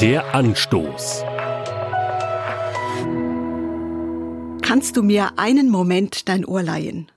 Der Anstoß. Kannst du mir einen Moment dein Ohr leihen?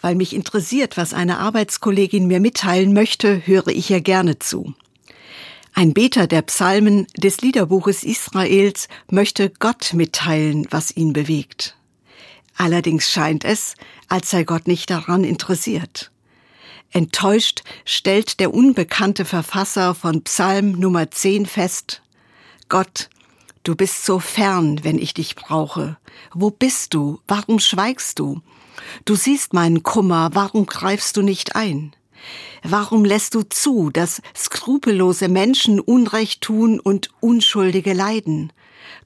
Weil mich interessiert, was eine Arbeitskollegin mir mitteilen möchte, höre ich ihr gerne zu. Ein Beter der Psalmen des Liederbuches Israels möchte Gott mitteilen, was ihn bewegt. Allerdings scheint es, als sei Gott nicht daran interessiert. Enttäuscht stellt der unbekannte Verfasser von Psalm Nummer 10 fest, Gott, du bist so fern, wenn ich dich brauche. Wo bist du? Warum schweigst du? Du siehst meinen Kummer, warum greifst du nicht ein? Warum lässt du zu, dass skrupellose Menschen Unrecht tun und Unschuldige leiden?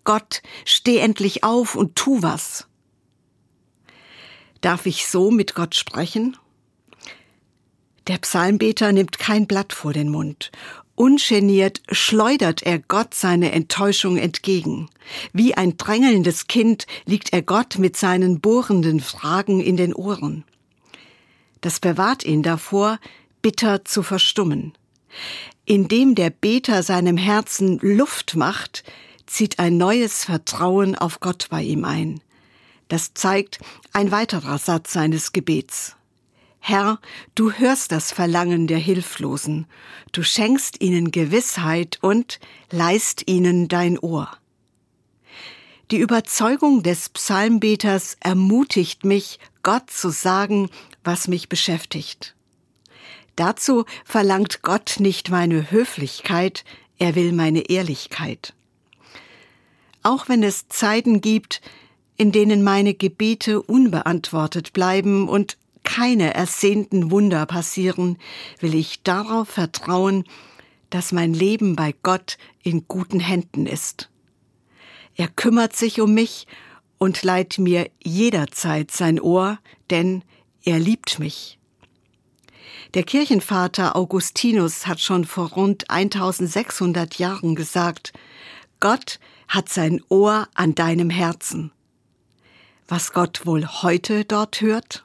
Gott, steh endlich auf und tu was. Darf ich so mit Gott sprechen? Der Psalmbeter nimmt kein Blatt vor den Mund. Ungeniert schleudert er Gott seine Enttäuschung entgegen. Wie ein drängelndes Kind liegt er Gott mit seinen bohrenden Fragen in den Ohren. Das bewahrt ihn davor, bitter zu verstummen. Indem der Beter seinem Herzen Luft macht, zieht ein neues Vertrauen auf Gott bei ihm ein. Das zeigt ein weiterer Satz seines Gebets. Herr, du hörst das Verlangen der Hilflosen, du schenkst ihnen Gewissheit und leist ihnen dein Ohr. Die Überzeugung des Psalmbeters ermutigt mich, Gott zu sagen, was mich beschäftigt. Dazu verlangt Gott nicht meine Höflichkeit, er will meine Ehrlichkeit. Auch wenn es Zeiten gibt, in denen meine Gebete unbeantwortet bleiben und keine ersehnten Wunder passieren, will ich darauf vertrauen, dass mein Leben bei Gott in guten Händen ist. Er kümmert sich um mich und leiht mir jederzeit sein Ohr, denn er liebt mich. Der Kirchenvater Augustinus hat schon vor rund 1600 Jahren gesagt, Gott hat sein Ohr an deinem Herzen. Was Gott wohl heute dort hört?